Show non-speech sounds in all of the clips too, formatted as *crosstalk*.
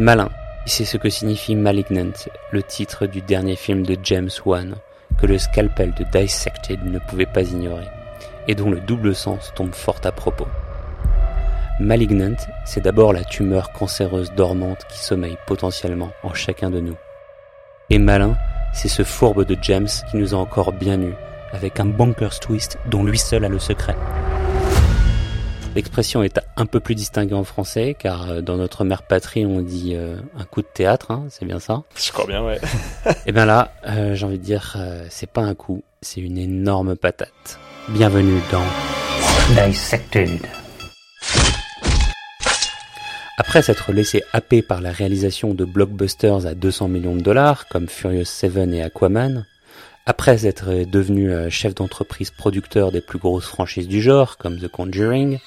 Malin, c'est ce que signifie Malignant, le titre du dernier film de James Wan, que le scalpel de Dissected ne pouvait pas ignorer, et dont le double sens tombe fort à propos. Malignant, c'est d'abord la tumeur cancéreuse dormante qui sommeille potentiellement en chacun de nous. Et malin, c'est ce fourbe de James qui nous a encore bien eu, avec un bonkers twist dont lui seul a le secret. L'expression est un peu plus distinguée en français, car euh, dans notre mère patrie, on dit euh, un coup de théâtre, hein, c'est bien ça Je crois bien, ouais. *laughs* Et bien là, euh, j'ai envie de dire, c'est pas un coup, c'est une énorme patate. Bienvenue dans Dissected. Après s'être laissé happer par la réalisation de blockbusters à 200 millions de dollars, comme Furious 7 et Aquaman, après être devenu chef d'entreprise producteur des plus grosses franchises du genre, comme The Conjuring,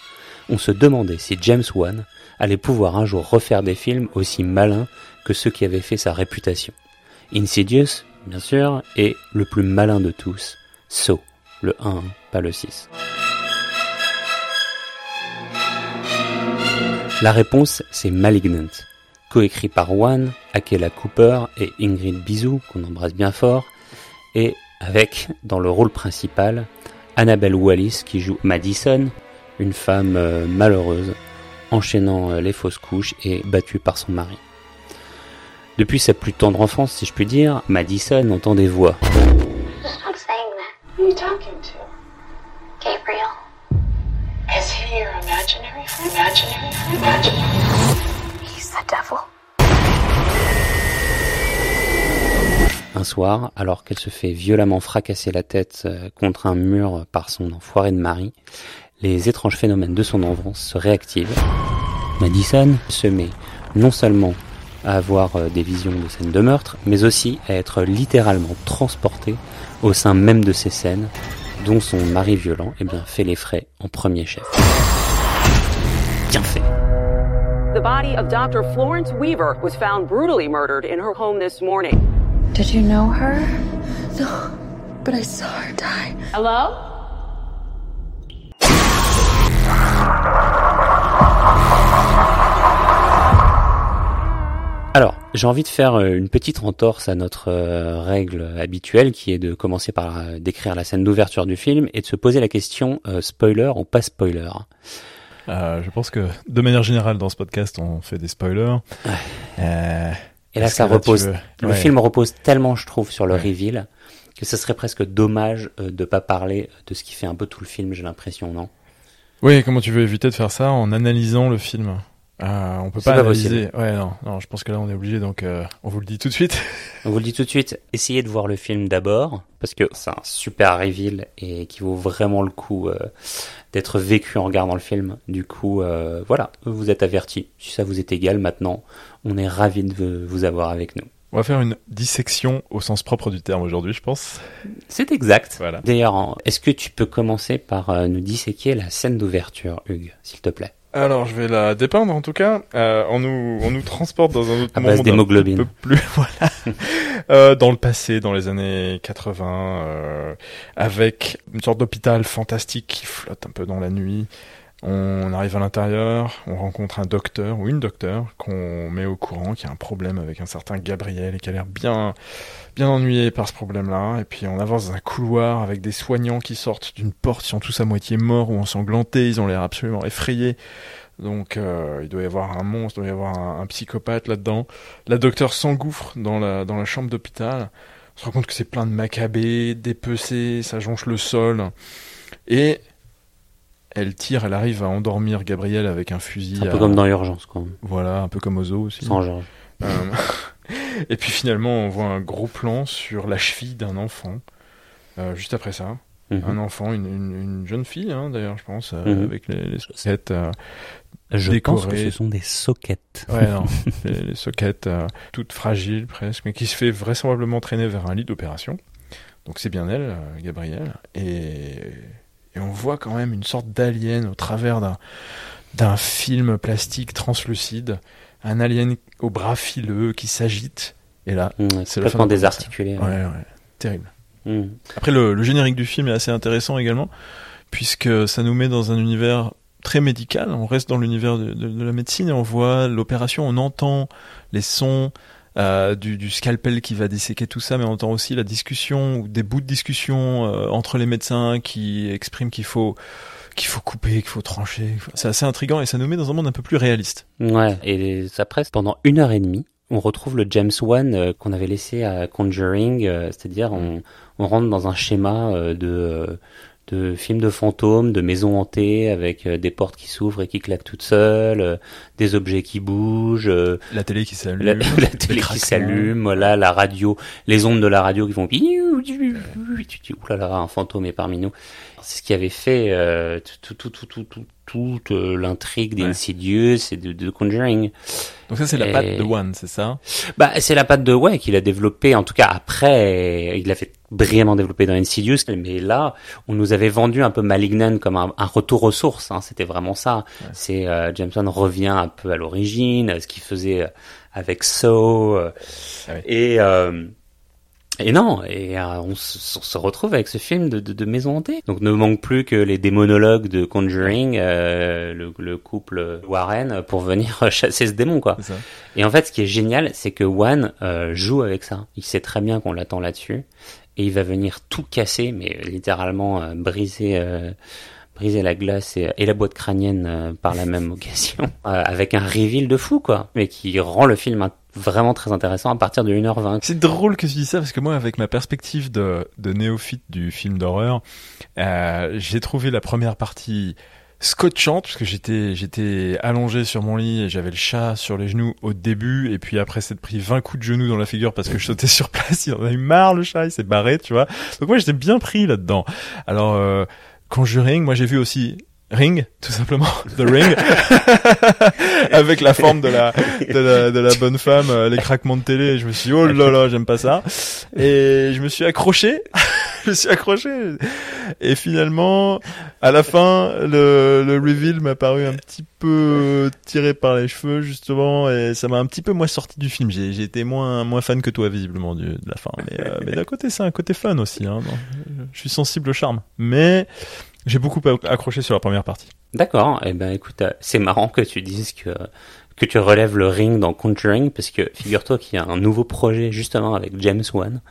on se demandait si James Wan allait pouvoir un jour refaire des films aussi malins que ceux qui avaient fait sa réputation. Insidious, bien sûr, et le plus malin de tous, So, le 1, pas le 6. La réponse, c'est Malignant, coécrit par Juan, Akela Cooper et Ingrid Bizou, qu'on embrasse bien fort, et avec, dans le rôle principal, Annabelle Wallis qui joue Madison, une femme euh, malheureuse, enchaînant euh, les fausses couches et battue par son mari. Depuis sa plus tendre enfance, si je puis dire, Madison entend des voix. Gabriel. Is he your imaginary friend? Imaginary friend? Imaginary He's the devil. Un soir, alors qu'elle se fait violemment fracasser la tête euh, contre un mur par son enfoiré de mari, les étranges phénomènes de son enfance se réactivent. Madison se met non seulement à avoir euh, des visions de scènes de meurtre, mais aussi à être littéralement transportée au sein même de ces scènes dont son mari violent eh bien, fait les frais en premier chef. Bien fait. The body of Dr. Florence Weaver was found brutally murdered in her home this morning. Did you know her? No, but I saw her die. Hello? Alors, j'ai envie de faire euh, une petite entorse à notre euh, règle habituelle qui est de commencer par euh, décrire la scène d'ouverture du film et de se poser la question spoiler ou pas spoiler. je pense que de manière générale dans ce podcast on fait des spoilers. et là ça repose. Le film repose tellement je trouve sur le reveal que ce serait presque dommage de pas parler de ce qui fait un peu tout le film j'ai l'impression non? Oui, comment tu veux éviter de faire ça en analysant le film? Ah, on peut pas, analyser. ouais, non, non, je pense que là on est obligé, donc euh, on vous le dit tout de suite. *laughs* on vous le dit tout de suite. Essayez de voir le film d'abord, parce que c'est un super reveal et qui vaut vraiment le coup euh, d'être vécu en regardant le film. Du coup, euh, voilà, vous êtes avertis. Si ça vous est égal, maintenant, on est ravis de vous avoir avec nous. On va faire une dissection au sens propre du terme aujourd'hui, je pense. C'est exact. Voilà. D'ailleurs, est-ce que tu peux commencer par nous disséquer la scène d'ouverture, Hugues, s'il te plaît? Alors, je vais la dépeindre en tout cas. Euh, on nous on nous transporte dans un autre à monde un peu plus *laughs* voilà euh, dans le passé, dans les années 80, euh, avec une sorte d'hôpital fantastique qui flotte un peu dans la nuit. On arrive à l'intérieur, on rencontre un docteur ou une docteur qu'on met au courant qu'il y a un problème avec un certain Gabriel et qui a l'air bien bien ennuyé par ce problème-là. Et puis on avance dans un couloir avec des soignants qui sortent d'une porte, ils sont tous à moitié morts ou ensanglantés, ils ont l'air absolument effrayés. Donc euh, il doit y avoir un monstre, il doit y avoir un, psychopathe là-dedans. La docteure s'engouffre dans la, dans la chambre d'hôpital. On se rend compte que c'est plein de macabées, dépecés, ça jonche le sol. Et elle tire, elle arrive à endormir Gabriel avec un fusil. Un peu comme dans Urgence, quoi. Voilà, un peu comme Ozo aussi. Sans genre. Euh, *laughs* et puis finalement, on voit un gros plan sur la cheville d'un enfant. Euh, juste après ça, mhm. un enfant, une, jeune fille, hein, d'ailleurs, je pense, euh, mhm. avec les, soquettes. je pense que ce sont des soquettes. Ouais, non, *laughs* les, soquettes toutes fragiles presque, mais qui se fait vraisemblablement traîner vers un lit d'opération. Donc c'est bien elle, Gabrielle. Et et on voit quand même une sorte d'alien au travers d'un d'un film plastique translucide, un alien au bras fileux qui s'agite. Et là, mmh, c'est fin désarticulé. Ouais, ouais, terrible. Mmh. Après, le, le, générique du film est assez intéressant également, puisque ça nous met dans un univers très médical. On reste dans l'univers de, de, la médecine et on voit l'opération, on entend les sons. Euh, du, du, scalpel qui va disséquer tout ça, mais on entend aussi la discussion ou des bouts de discussion euh, entre les médecins qui expriment qu'il faut qu'il faut couper, qu'il faut trancher. C'est assez intriguant et ça nous met dans un monde un peu plus réaliste. Ouais, et ça presse pendant une heure et demie. On retrouve le James Wan euh, qu'on avait laissé à Conjuring, c'est-à-dire on, on rentre dans un schéma de de films de fantômes, de maisons hantées avec euh, des portes qui s'ouvrent et qui claquent toutes seules, euh, des objets qui bougent, euh, la télé qui s'allume, la, *laughs* télé qui s'allume, voilà, la radio, les ondes de la radio qui vont oulala, un fantôme est parmi nous. C'est ce qui avait fait tout, tout, tout, tout, tout, toute l'intrigue d'Insidious et de, de Conjuring. Donc ça c'est la patte de One, c'est ça? Bah c'est la patte de ouais qu'il a développé en tout cas après il l'a fait brillamment développé dans Insidious mais là on nous avait vendu un peu Malignant comme un, retour aux sources hein, c'était vraiment ça. C'est euh, Jameson revient un peu à l'origine, ce qu'il faisait avec So euh, ah et euh, et non, et euh, on, se, retrouve avec ce film de, de, de, maison hantée. Donc ne manque plus que les démonologues de Conjuring, euh, le, le, couple Warren, pour venir *laughs* chasser ce démon, quoi. Et en fait, ce qui est génial, c'est que Wan euh, joue avec ça. Il sait très bien qu'on l'attend là-dessus, et il va venir tout casser, mais littéralement briser. briser la glace et, et la boîte crânienne par la même occasion, *laughs* avec un reveal de fou quoi, mais qui rend le film vraiment très intéressant à partir de 1h20. C'est drôle que tu dis ça parce que moi, avec ma perspective de, de néophyte du film d'horreur, euh, j'ai trouvé la première partie scotchante parce que j'étais j'étais allongé sur mon lit et j'avais le chat sur les genoux au début et puis après s'être pris 20 coups de genoux dans la figure parce que je sautais *laughs* sur place il en a eu marre le chat il s'est barré tu vois donc moi j'étais bien pris là-dedans alors euh, Conjuring moi j'ai vu aussi Ring, tout simplement, *laughs* The Ring, *laughs* avec la forme de la, de la, de la bonne femme, euh, les craquements de télé. je me suis dit, oh là là, j'aime pas ça. Et je me suis accroché, *laughs* je me suis accroché. Et finalement, à la fin, le, le reveal m'a paru un petit peu tiré par les cheveux justement, et ça m'a un petit peu moins sorti du film. J'ai, été moins, moins fan que toi visiblement de la fin. Mais, euh, mais d'un côté, c'est un côté fun aussi. Hein, je suis sensible au charme, mais j'ai beaucoup accroché sur la première partie. D'accord. Eh ben, écoute, euh, c'est marrant que tu dises que que tu relèves le ring dans Conjuring, parce que figure-toi qu'il y a un nouveau projet justement avec James Wan,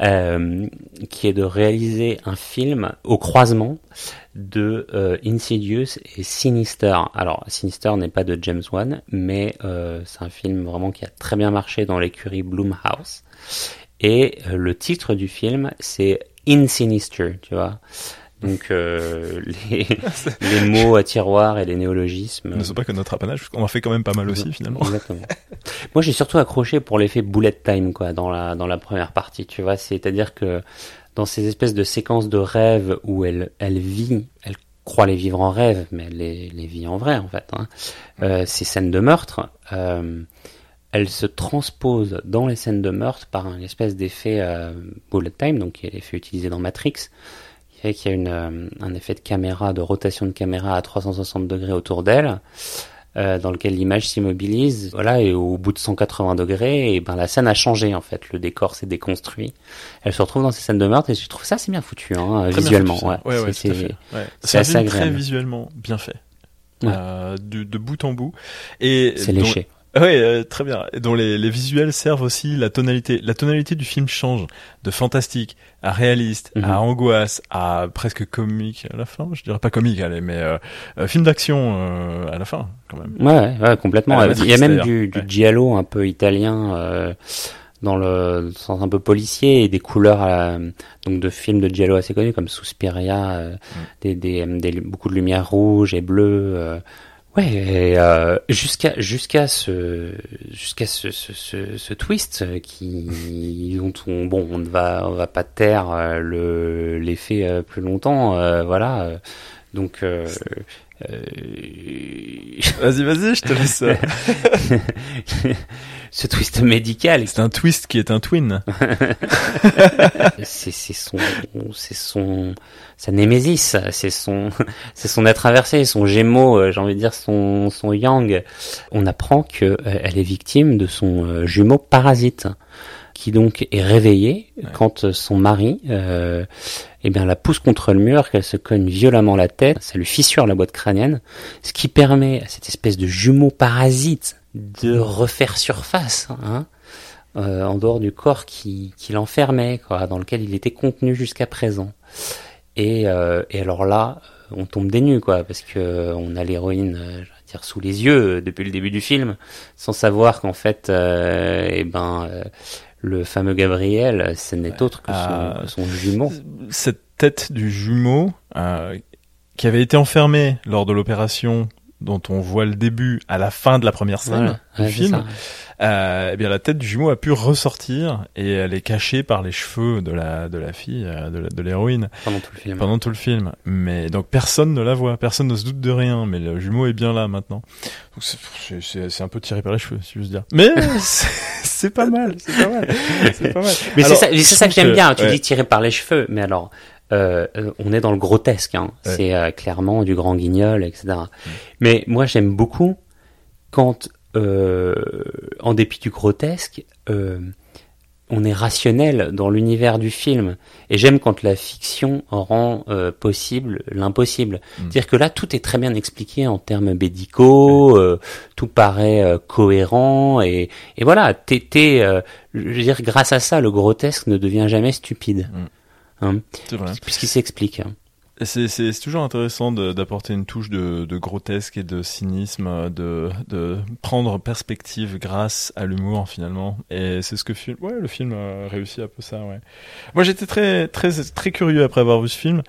euh, qui est de réaliser un film au croisement de euh, Insidious et Sinister. Alors, Sinister n'est pas de James Wan, mais c'est un film vraiment qui a très bien marché dans l'écurie Bloomhouse. Et le titre du film, c'est In Sinister, tu vois. Donc euh, les, *laughs* les, mots à tiroir et les néologismes. Ne sont pas que notre apanage, parce qu'on en fait quand même pas mal aussi finalement. Exactement. *laughs* Moi j'ai surtout accroché pour l'effet bullet time quoi dans la dans la première partie, tu vois, c'est-à-dire que dans ces espèces de séquences de rêves où elle elle vit, elle croit les vivre en rêve, mais elle les, les vit en vrai en fait. Hein. Euh, ces scènes de meurtre, euh, elle se transpose dans les scènes de meurtre par un espèce d'effet euh, bullet time, donc qui est l'effet utilisé dans Matrix qu'il y a une, euh, un effet de caméra, de rotation de caméra à 360 degrés autour d'elle, euh, dans lequel l'image s'immobilise. Voilà, et au bout de 180 degrés, et ben la scène a changé en fait. Le décor s'est déconstruit. Elle se retrouve dans ces scènes de meurtre et je trouve ça c'est bien foutu, hein, visuellement. ouais, ouais, c'est c'est assez agréable. Très visuellement bien fait. Euh, de, de, bout en bout. Et c'est léché. Oui, euh, très bien. Et dont les, les, visuels servent aussi la tonalité. La tonalité du film change de fantastique à réaliste, à mhm. angoisse, à presque comique à la fin. Je dirais pas comique, allez, mais euh, euh film d'action euh, à la fin, quand même. Ouais, ouais, complètement. Il y a même du, du giallo un peu italien dans le sens un peu policier et des couleurs à donc de films de giallo assez connus comme Suspiria, mm. des, des, des, beaucoup de lumière rouge et bleue. Ouais, euh, jusqu'à jusqu'à ce jusqu'à ce, ce, ce, ce, twist qui dont on bon on ne va on va pas taire euh, le l'effet euh, plus longtemps euh, voilà donc euh, vas-y, vas-y, je te laisse. *laughs* Ce twist médical. C'est un twist qui est un twin. *laughs* c'est son, c'est son, sa némésis, c'est son, *laughs* c'est son être inversé, son gémeau, euh, j'ai envie de dire son, son yang. On apprend que euh, elle est victime de son jumeau parasite. qui donc est réveillée quand son mari euh, eh bien, la pousse contre le mur, qu'elle se cogne violemment la tête, ça lui fissure la boîte crânienne, ce qui permet à cette espèce de jumeau parasite de refaire surface, hein, euh, en dehors du corps qui, qui l'enfermait, quoi, dans lequel il était contenu jusqu'à présent. Et, euh, et alors là, on tombe des nues, quoi, parce que on a l'héroïne, euh, dire, sous les yeux euh, depuis le début du film, sans savoir qu'en fait, euh, eh ben, euh, le fameux Gabriel, ce n'est autre que son, Ah. son jumeau. Cette tête du jumeau euh, qui avait été enfermée lors de l'opération dont on voit le début à la fin de la première scène Voilà. du film, euh, eh bien la tête du jumeau a pu ressortir et elle est cachée par les cheveux de la de la fille, euh, de l'héroïne pendant tout le film. pendant tout le film. Mais donc personne ne la voit, personne ne se doute de rien. Mais le jumeau est bien là maintenant. C'est- un peu tiré par les cheveux, si j'ose dire. Mais *laughs* c'est pas mal, c'est pas mal, pas mal. Mais c'est ça, je ça que j'aime bien. Tu ouais. dis tiré par les cheveux, mais alors euh, euh, on est dans le grotesque. Hein. Ouais. C'est euh, clairement du grand guignol, etc. Mais moi j'aime beaucoup quand, euh, en dépit du grotesque, on est rationnel dans l'univers du film. Et j'aime quand la fiction rend possible l'impossible. Mm. C'est-à-dire que là, tout est très bien expliqué en termes médicaux, tout paraît cohérent, et, et voilà, t'es, t'es, je veux dire, grâce à ça, le grotesque ne devient jamais stupide. Mm. Hein, puisqu'il s'explique. Et C'est toujours intéressant d'apporter une touche de, de grotesque et de cynisme, de, de prendre perspective grâce à l'humour finalement. Et c'est ce que film, ouais, le film a réussi un peu ça. Ouais. Moi, j'étais très très très curieux après avoir vu ce film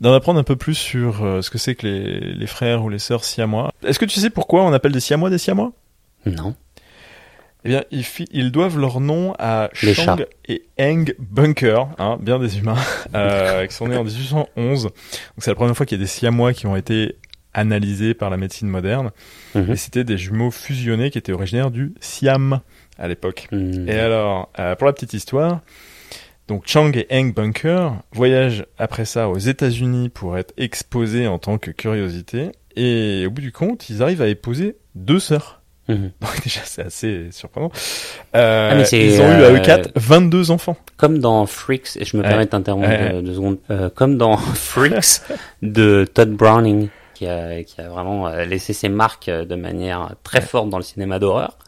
d'en apprendre un peu plus sur euh, ce que c'est que les, les frères ou les sœurs siamois. Est-ce que tu sais pourquoi on appelle des siamois des siamois? Non. Eh bien, ils, ils doivent leur nom à Les Chang chats. et Eng Bunker, hein, bien des humains, *laughs* euh, qui sont nés en 1811. Donc c'est la première fois qu'il y a des Siamois qui ont été analysés par la médecine moderne. Mhm. Et c'était des jumeaux fusionnés qui étaient originaires du Siam à l'époque. Hmm. Et alors, euh, pour la petite histoire, donc Chang et Eng Bunker voyagent après ça aux États-Unis pour être exposés en tant que curiosité. Et au bout du compte, ils arrivent à épouser deux sœurs. Mhm. *laughs* Donc déjà, c'est assez surprenant. Euh, Ah, mais c'est, ils ont eu à eux euh, quatre 22 enfants. Comme dans Freaks, et je me Ouais. permets de t'interrompre Ouais. deux, deux secondes, euh, comme dans *laughs* Freaks *laughs* de Todd Browning, qui a, qui a vraiment euh, laissé ses marques euh, de manière très forte dans le cinéma d'horreur,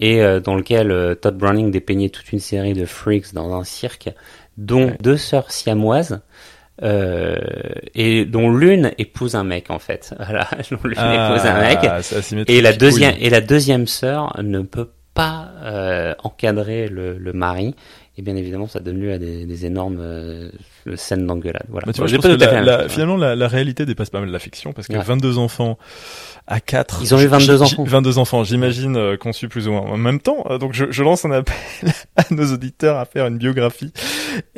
et euh, dans lequel euh, Todd Browning dépeignait toute une série de freaks dans un cirque, dont Ouais. deux sœurs siamoises, euh, et dont l'une épouse un mec en fait. *laughs* Voilà, dont l'une épouse un mec. Ah. Et la deuxième et la deuxième sœur ne peut pas euh, encadrer le, le mari. Et bien évidemment, ça donne lieu à des, des énormes euh, scènes d'engueulade. Voilà. Tu vois, je pense que la- la- finalement, la, la réalité dépasse pas mal la fiction parce que Ouais. 22 enfants à 4. Ils ont eu 22 enfants. 22 enfants, j'imagine, euh, conçus plus ou moins en même temps. Euh, donc je, je lance un appel *laughs* à nos auditeurs à faire une biographie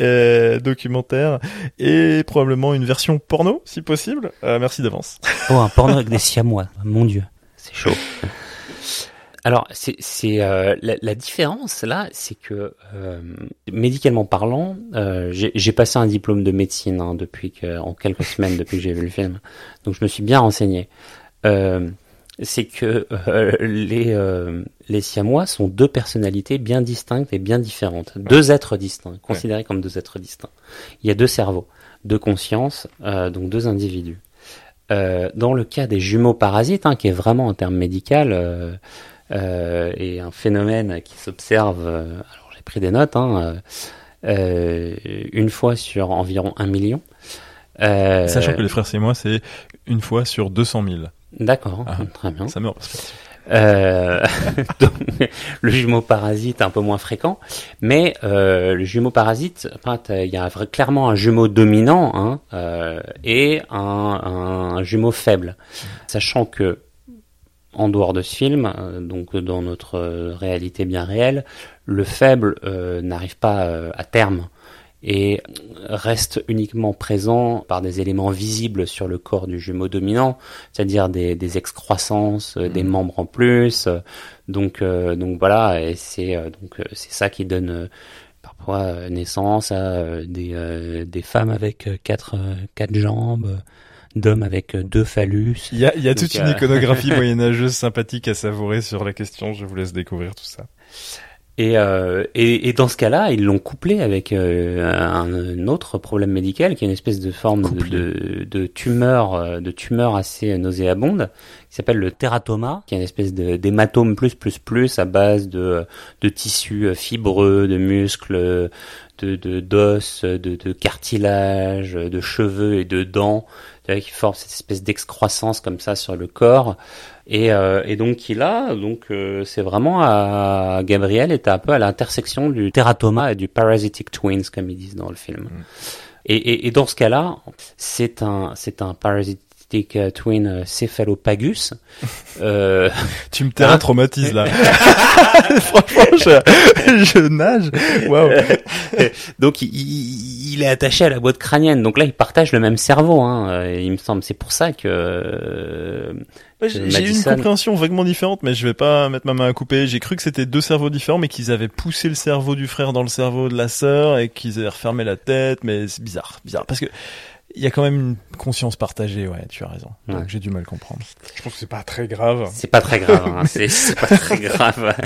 euh, documentaire et probablement une version porno, si possible. Euh, merci d'avance. Oh, un porno avec des siamois. Mon Dieu, c'est chaud. Alors, c'est c'est, euh, la, la différence là, c'est que euh, médicalement parlant, euh, j'ai j'ai passé un diplôme de médecine hein, depuis que, en quelques semaines depuis que j'ai vu le film, donc je me suis bien renseigné. Euh, c'est que euh, les euh, les siamois sont deux personnalités bien distinctes et bien différentes, deux êtres distincts, considérés comme deux êtres distincts. Il y a deux cerveaux, deux consciences, euh, donc deux individus. Euh, dans le cas des jumeaux parasites, hein, qui est vraiment un terme médical et un phénomène qui s'observe, euh, alors j'ai pris des notes, hein, euh, euh, une fois sur environ un million. Euh, Sachant que les frères c'est moi, c'est une fois sur 200 000. D'accord, Ah. très bien. Ça perspective. Euh, *laughs* donc, le jumeau parasite un peu moins fréquent, mais euh, le jumeau parasite, il y a clairement un jumeau dominant hein, euh, et un, un jumeau faible, sachant que en dehors de ce film, euh, donc dans notre euh, réalité bien réelle, le faible euh, n'arrive pas à terme et reste uniquement présent par des éléments visibles sur le corps du jumeau dominant, c'est-à-dire des, des excroissances, des Mhm. membres en plus. donc, euh, donc voilà, et c'est euh, donc c'est ça qui donne euh, parfois naissance à des, des femmes avec quatre quatre jambes, d'hommes avec euh, deux phallus. Il y a, il y a Donc, toute une euh, iconographie *laughs* moyenâgeuse sympathique à savourer sur la question. Je vous laisse découvrir tout ça. Et, euh, et, et, dans ce cas-là, ils l'ont couplé avec euh, un, autre problème médical, qui est une espèce de forme de, de, de, tumeur, euh, de tumeur assez nauséabonde, qui s'appelle le tératoma, qui est une espèce d'hématome plus plus plus à base de, de tissus fibreux, de muscles, de d'os, de, de, de cartilage, de cheveux et de dents, qui forment cette espèce d'excroissance comme ça sur le corps. Et, euh, et donc il a, donc euh, c'est vraiment à Gabriel est un peu à l'intersection du teratoma et du parasitic twins comme ils disent dans le film. Mm. Et, et, et, dans ce cas-là, c'est un c'est un parasitic euh, twin céphalopagus. Euh... *laughs* tu me hein traumatises là. *laughs* Franchement, je, je nage. *laughs* Donc il, il, est attaché à la boîte crânienne. Donc là, il partage le même cerveau. Hein, il me semble. C'est pour ça que j'ai une compréhension vaguement différente, mais je vais pas mettre ma main à couper. J'ai cru que c'était deux cerveaux différents, mais qu'ils avaient poussé le cerveau du frère dans le cerveau de la sœur et qu'ils avaient refermé la tête. Mais c'est bizarre, bizarre, parce que il y a quand même une conscience partagée. Ouais, tu as raison. Donc j'ai du mal à comprendre. Je pense que c'est pas très grave. C'est pas très grave. Hein. *laughs* c'est pas très grave.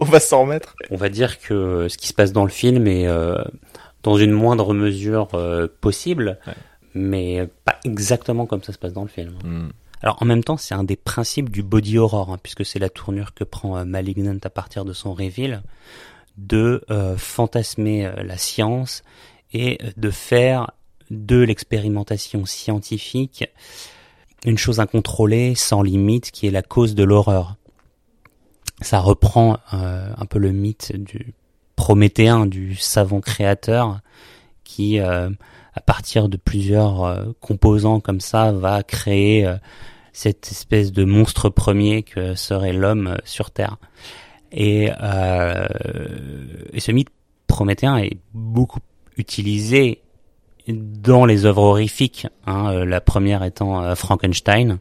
On va s'en remettre. On va dire que ce qui se passe dans le film est euh, dans une moindre mesure euh, possible. mais pas exactement comme ça se passe dans le film. Hmm. Alors en même temps, c'est un des principes du body horror, hein, puisque c'est la tournure que prend euh, Malignant à partir de son reveal, de euh, fantasmer euh, la science et de faire de l'expérimentation scientifique une chose incontrôlée, sans limite, qui est la cause de l'horreur. Ça reprend un peu le mythe du prométhéen, du savant créateur, qui, à partir de plusieurs composants comme ça, va créer cette espèce de monstre premier que serait l'homme euh, sur Terre. Et, euh, et ce mythe prométhéen est beaucoup utilisé dans les œuvres horrifiques. Hein, euh, la première étant euh, Frankenstein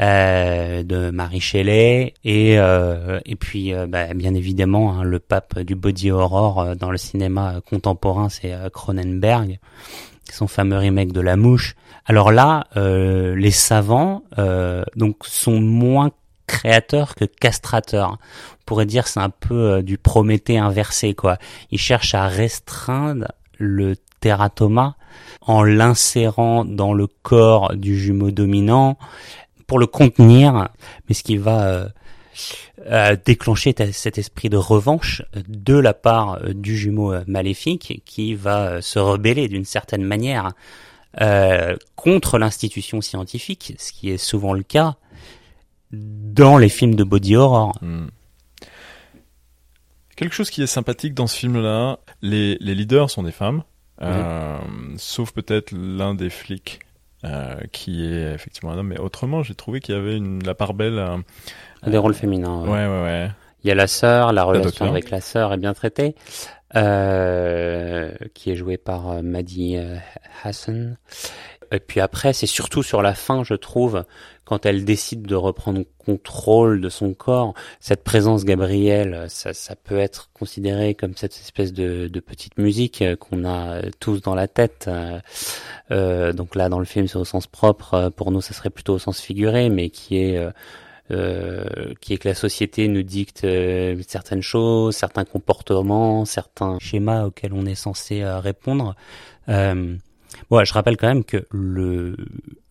euh, de Marie Shelley et et puis bah, bien évidemment hein, le pape du body horror dans le cinéma contemporain c'est Cronenberg son fameux remake de La Mouche. Alors là, euh, les savants euh, donc sont moins créateurs que castrateurs. On pourrait dire c'est un peu euh, du Prométhée inversé quoi. Ils cherchent à restreindre le tératoma en l'insérant dans le corps du jumeau dominant pour le contenir, mais ce qui va euh, déclencher cet esprit de revanche de la part euh, du jumeau euh, maléfique qui va se rebeller d'une certaine manière contre l'institution scientifique, ce qui est souvent le cas dans les films de body horror. Hmm. Quelque chose qui est sympathique dans ce film-là, les leaders sont des femmes, sauf peut-être l'un des flics qui est effectivement un homme, mais autrement j'ai trouvé qu'il y avait une, la part belle des rôles féminins. Ouais, ouais, ouais. Il y a la sœur, la relation avec la sœur est bien traitée, euh, qui est jouée par euh, Maddie euh, Hassan. Et puis après, c'est surtout sur la fin, je trouve, quand elle décide de reprendre contrôle de son corps, cette présence Gabrielle, ça, ça peut être considéré comme cette espèce de, de petite musique qu'on a tous dans la tête. Euh, donc là, dans le film, c'est au sens propre. Pour nous, ça serait plutôt au sens figuré, mais qui est euh, qui est que la société nous dicte euh, certaines choses, certains comportements, certains schémas auxquels on est censé euh, répondre. Euh, bon, je rappelle quand même que le,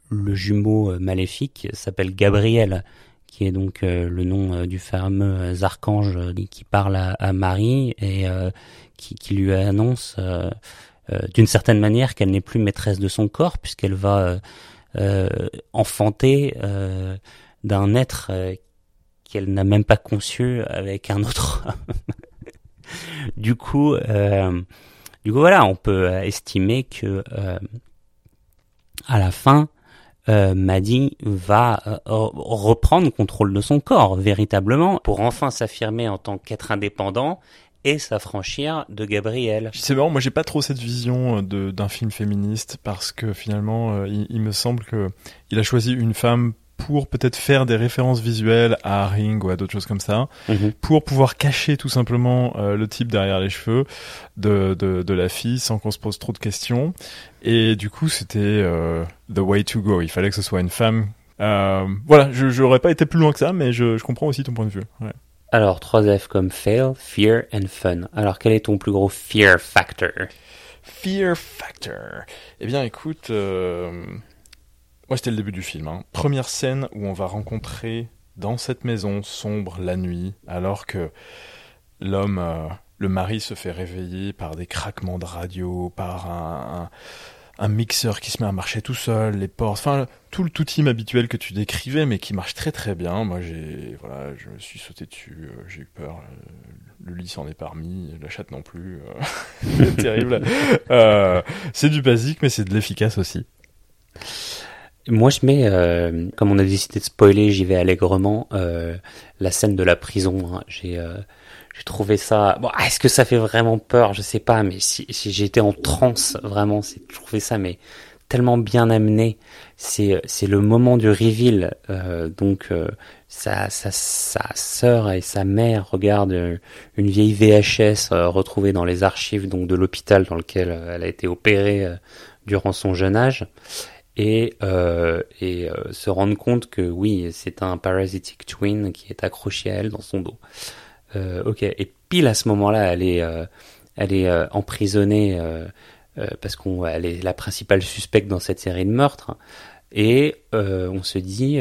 le jumeau maléfique s'appelle Gabriel, qui est donc le nom du fameux archange qui parle à, Marie et qui, qui, lui annonce d'une certaine manière qu'elle n'est plus maîtresse de son corps puisqu'elle va enfanter d'un être euh, qu'elle n'a même pas conçu avec un autre. *laughs* du coup, euh, du coup voilà, on peut estimer que euh, à la fin, euh, Maddy va euh, reprendre contrôle de son corps véritablement pour enfin s'affirmer en tant qu'être indépendant et s'affranchir de Gabriel. C'est marrant, moi j'ai pas trop cette vision d'un film féministe parce que finalement il, il, me semble que il a choisi une femme pour peut-être faire des références visuelles à Ring ou à d'autres choses comme ça, mhm. pour pouvoir cacher tout simplement euh, le type derrière les cheveux de, de, de la fille sans qu'on se pose trop de questions. Et du coup, c'était euh, the way to go. Il fallait que ce soit une femme. Euh, voilà, je j'aurais pas été plus loin que ça, mais je, je comprends aussi ton point de vue. Ouais. Alors, 3 F comme fail, fear and fun. Alors, quel est ton plus gros fear factor? Fear factor. Eh bien, écoute, euh, moi c'était le début du film. hein. Première scène où on va rencontrer dans cette maison sombre la nuit, alors que l'homme, euh, le mari se fait réveiller par des craquements de radio, par un, mixeur qui se met à marcher tout seul, les portes, enfin tout le tout habituel que tu décrivais, mais qui marche très très bien. Moi j'ai, voilà, je me suis sauté dessus, euh, j'ai eu peur. euh, le lit s'en est parmi, la chatte non plus. *laughs* terrible. C'est du basique, mais c'est de l'efficace aussi. Moi, je mets, euh, comme on a décidé de spoiler, j'y vais allègrement, euh, la scène de la prison. hein. J'ai euh, j'ai trouvé ça... Bon, est-ce que ça fait vraiment peur? Je sais pas, mais si, si j'étais en transe, vraiment, je trouvais ça mais tellement bien amené. C'est le moment du reveal. euh, donc, euh, sa, sa, sa sœur et sa mère regardent euh, une vieille VHS retrouvée dans les archives donc de l'hôpital dans lequel elle a été opérée durant son jeune âge et, euh, et euh, se rendre compte que oui, c'est un parasitic twin qui est accroché à elle dans son dos. Euh, ok, et pile à ce moment-là, elle est, euh, elle est euh, emprisonnée euh, parce qu'elle est la principale suspecte dans cette série de meurtres. Et on se dit,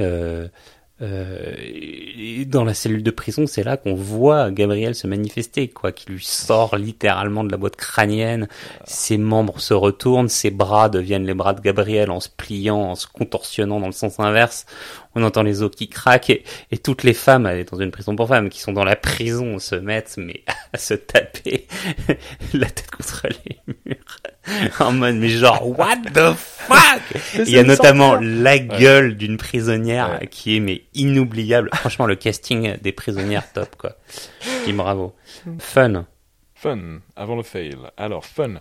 euh, et dans la cellule de prison, c'est là qu'on voit Gabriel se manifester, quoi, qui lui sort littéralement de la boîte crânienne. Ses membres se retournent, ses bras deviennent les bras de Gabriel en se pliant, en se contorsionnant dans le sens inverse. On entend les os qui craquent et, et toutes les femmes, elle est dans une prison pour femmes, qui sont dans la prison, se mettent mais *laughs* à se taper *laughs* la tête contre les murs *laughs* en mode mais genre what the fuck? Il y a notamment la gueule d'une prisonnière Ouais. qui est mais inoubliable. Franchement, le casting des prisonnières top quoi. Je dis bravo. Fun. Fun, avant le fail. Alors, fun.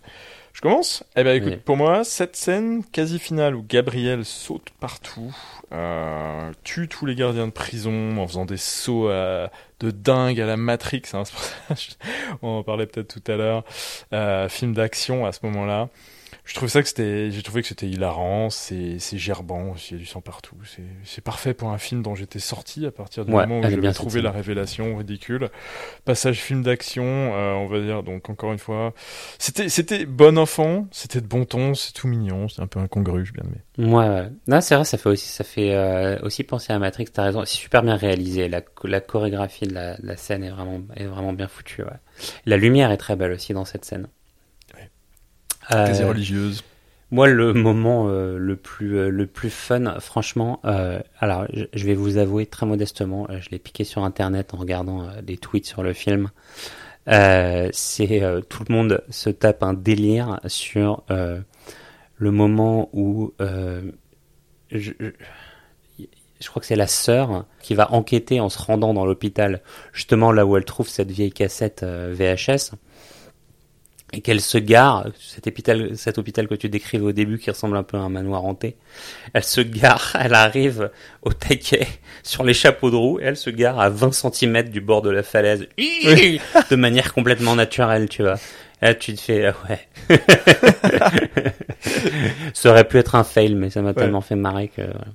Je commence Eh ben écoute, Oui. pour moi, cette scène quasi finale où Gabriel saute partout, euh, tue tous les gardiens de prison en faisant des sauts à- de dingue à la Matrix, hein, on en parlait peut-être tout à l'heure, euh, film d'action à ce moment-là. Je trouve ça que c'était, j'ai trouvé que c'était hilarant, c'est, c'est gerbant, il y a du sang partout, c'est, c'est parfait pour un film dont j'étais sorti à partir du Ouais, moment où j'avais trouvé la révélation ridicule. Passage film d'action, euh, on va dire, donc encore une fois, c'était, c'était bon enfant, c'était de bon ton, c'est tout mignon, c'est un peu incongru, j'ai bien aimé. Ouais, ouais. Non, c'est vrai, ça fait aussi, ça fait euh, aussi penser à Matrix. T'as raison, c'est super bien réalisé. La, la chorégraphie de la, scène est vraiment, est vraiment bien foutue. Ouais. La lumière est très belle aussi dans cette scène. Euh, Quasi religieuse. moi, le moment euh, le plus euh, le plus fun, franchement, euh, alors je, je vais vous avouer très modestement, je l'ai piqué sur internet en regardant des tweets sur le film. C'est tout le monde se tape un délire sur le moment où je, crois que c'est la sœur qui va enquêter en se rendant dans l'hôpital, justement là où elle trouve cette vieille cassette VHS et qu'elle se gare, cet hôpital, cet hôpital que tu décrivais au début qui ressemble un peu à un manoir hanté, elle se gare, *laughs* elle arrive au taquet sur les chapeaux de roue et elle se gare à 20 cm du bord de la falaise, *laughs* de manière complètement naturelle, tu vois. Et là, tu te fais, ah ouais. *laughs* ça aurait pu être un fail, mais ça m'a tellement fait marrer que. voilà.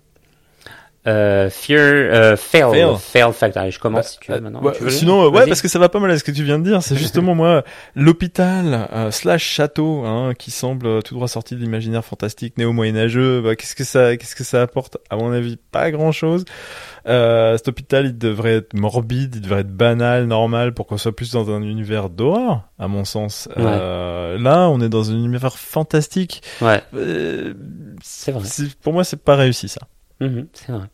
Euh, fear, euh, fail, Fail. fail, factor. Je commence si tu veux Euh, maintenant. ouais, Tu veux sinon, euh, ouais, parce que ça va pas mal à ce que tu viens de dire. C'est justement moi, l'hôpital euh, slash château, hein, qui semble tout droit sorti de l'imaginaire fantastique néo-moyenâgeux. Bah, qu'est-ce que ça, qu'est-ce que ça apporte? À mon avis, pas grand-chose. Euh, cet hôpital, il devrait être morbide, il devrait être banal, normal, pour qu'on soit plus dans un univers d'horreur, à mon sens. Euh, là, on est dans un univers fantastique. Ouais, Euh, c'est vrai. pour moi, c'est pas réussi ça. Mhm, c'est vrai.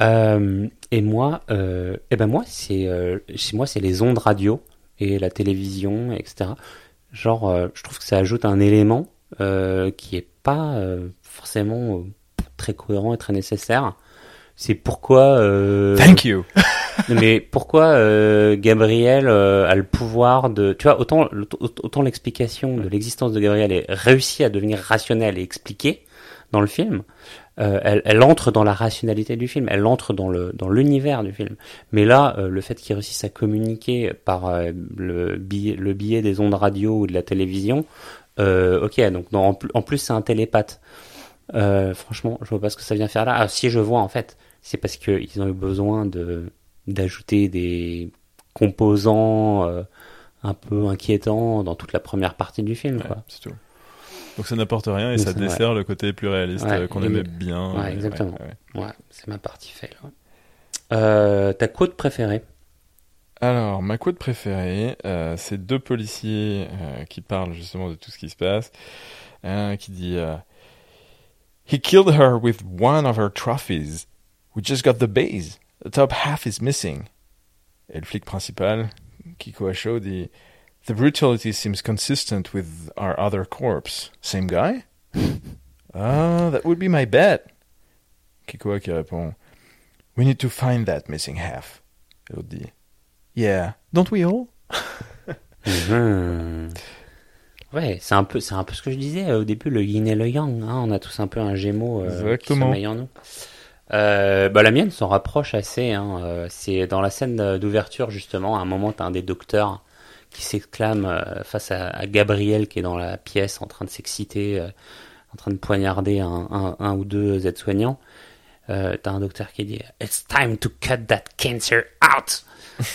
Euh, et moi, euh, eh ben moi, c'est, euh, chez moi, c'est les ondes radio et la télévision, etc. Genre, euh, je trouve que ça ajoute un élément euh, qui est pas euh, forcément euh, très cohérent et très nécessaire. C'est pourquoi. Euh, Thank you. *laughs* mais pourquoi euh, Gabriel euh, a le pouvoir de... Tu vois, autant, autant l'explication de l'existence de Gabriel est réussie à devenir rationnelle et expliquée dans le film, euh, elle, elle entre dans la rationalité du film, elle entre dans le dans l'univers du film. Mais là, euh, le fait qu'il réussisse à communiquer par euh, le, billet, le biais des ondes radio ou de la télévision, euh, ok, donc dans- en, plus- en plus c'est un télépathe. Euh, franchement, je vois pas ce que ça vient faire là. Ah, si je vois en fait, c'est parce qu'ils ont eu besoin de d'ajouter des composants euh, un peu inquiétants dans toute la première partie du film. Ouais, quoi. c'est tout. Donc ça n'apporte rien et ça c'est- dessert le côté plus réaliste Ouais, euh, qu'on aimait bien. ouais, exactement. ouais, ouais. Ouais, c'est ma partie fail. ouais. Euh, ta quote préférée Alors, ma quote préférée, euh, c'est deux policiers euh, qui parlent justement de tout ce qui se passe. Un qui dit euh, He killed her with one of her trophies. We just got the base. The top half is missing. Et le flic principal, Kiko Asho, dit The brutality seems consistent with our other corpse. Same guy? *laughs* Ah, that would be my bet. Kikoa qui répond We need to find that missing half. Et l'autre dit Yeah, don't we all? Mhm. *laughs* Ouais, c'est un peu, c'est un peu ce que je disais euh, au début, le yin et le yang. hein, on a tous un peu un gémeau euh, qui sommeille en nous. Euh, bah, la mienne s'en rapproche assez. Hein, euh, c'est dans la scène d'ouverture justement. À un moment, t'as un des docteurs qui s'exclame euh, face à, à Gabriel qui est dans la pièce en train de s'exciter, euh, en train de poignarder un, un, un ou deux aides-soignants. Euh, t'as un docteur qui dit It's time to cut that cancer out. *laughs*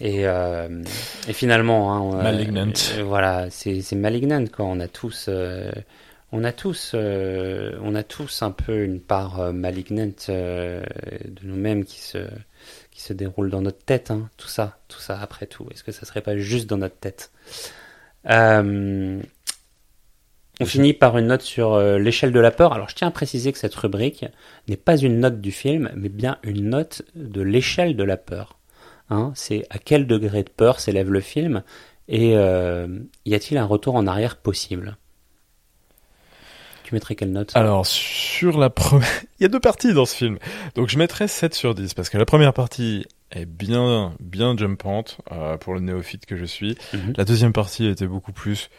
et, euh, et finalement, hein, on a- Malignant. euh, voilà, c'est malignant quoi. On a tous, on a tous, on a tous un peu une part malignante de nous-mêmes qui se, qui se déroule dans notre tête. Hein, tout ça, tout ça après tout. Est-ce que ça serait pas juste dans notre tête? Euh, On finit par une note sur euh, l'échelle de la peur. Alors je tiens à préciser que cette rubrique n'est pas une note du film, mais bien une note de l'échelle de la peur. Hein, c'est à quel degré de peur s'élève le film et euh, y a-t-il un retour en arrière possible? Tu mettrais quelle note? Alors, sur la première... *laughs* Il y a deux parties dans ce film. Donc, je mettrais 7 sur 10, parce que la première partie est bien, bien jumpante, euh, pour le néophyte que je suis. Mhm. La deuxième partie était beaucoup plus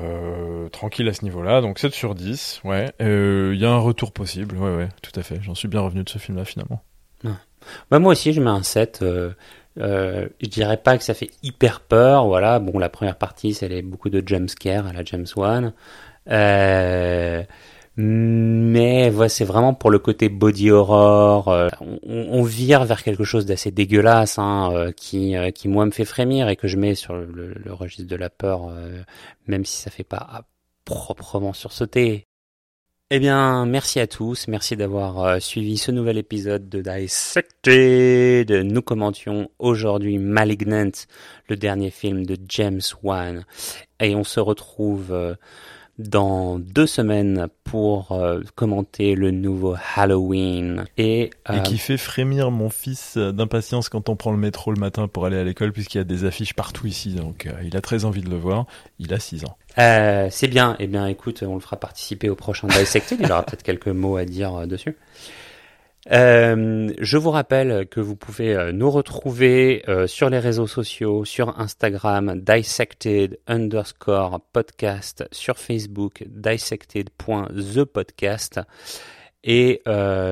euh, tranquille à ce niveau-là. Donc, 7 sur 10, ouais. Euh, Il y a un retour possible, ouais, ouais, tout à fait. J'en suis bien revenu de ce film-là, finalement. Bah, moi aussi, je mets un 7. Euh, je dirais pas que ça fait hyper peur. Voilà, bon, la première partie, c'est beaucoup de jumpscares à la James Wan. Euh, mais ouais, c'est vraiment pour le côté body horror. euh, on, vire vers quelque chose d'assez dégueulasse, hein, euh, qui, qui moi me fait frémir et que je mets sur le, registre de la peur, même si ça fait pas à proprement sursauter. Eh bien, merci à tous, merci d'avoir suivi ce nouvel épisode de Dissected. Nous commentions aujourd'hui Malignant, le dernier film de James Wan. Et on se retrouve dans deux semaines pour euh, commenter le nouveau Halloween. Et, euh, Et qui fait frémir mon fils euh, d'impatience quand on prend le métro le matin pour aller à l'école, puisqu'il y a des affiches partout ici. Donc, euh, il a très envie de le voir. Il a 6 ans. C'est bien. Eh bien, écoute, on le fera participer au prochain Dissected. Il aura peut-être quelques mots à dire dessus. Euh, je vous rappelle que vous pouvez euh, nous retrouver euh, sur les réseaux sociaux, sur Instagram, dissected underscore podcast, sur Facebook, dissected.thepodcast et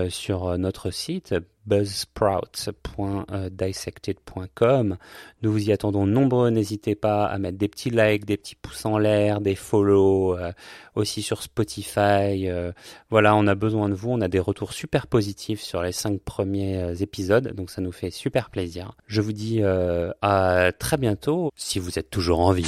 sur notre site buzzsprouts.dissected.com. Nous vous y attendons nombreux. N'hésitez pas à mettre des petits likes, des petits pouces en l'air, des follow, euh, aussi sur Spotify. euh, voilà, on a besoin de vous. On a des retours super positifs sur les cinq premiers euh, épisodes, donc ça nous fait super plaisir. Je vous dis euh, à très bientôt, si vous êtes toujours en vie.